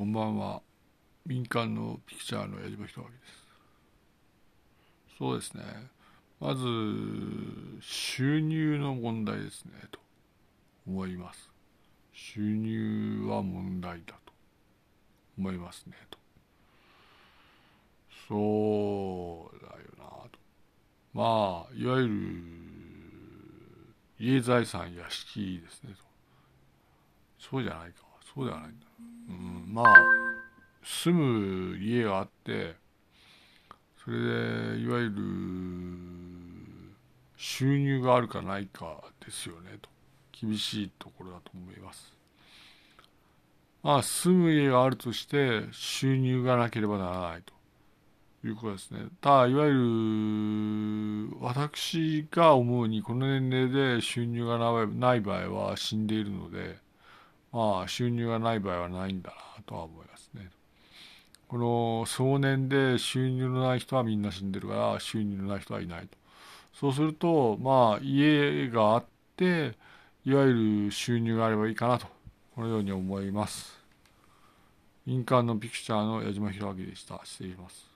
こんばんは。民間のピクチャーの矢島弘明です。そうですね。まず収入の問題ですねと思います。収入は問題だと思いますねと。そうだよなと。まあいわゆる家財産屋敷ですねと。そうじゃないか。そうではないんだ、うん、まあ住む家があってそれでいわゆる収入があるかないかですよねと。厳しいところだと思います。まあ住む家があるとして収入がなければならないと。いうことですね。ただいわゆる私が思うにこの年齢で収入がない場合は死んでいるのでまあ収入がない場合はないんだなとは思いますね。この壮年で収入のない人はみんな死んでるから収入のない人はいないと。そうするとまあ家があっていわゆる収入があればいいかなとこのように思います。民間のピクチャーの矢島弘明でした。失礼します。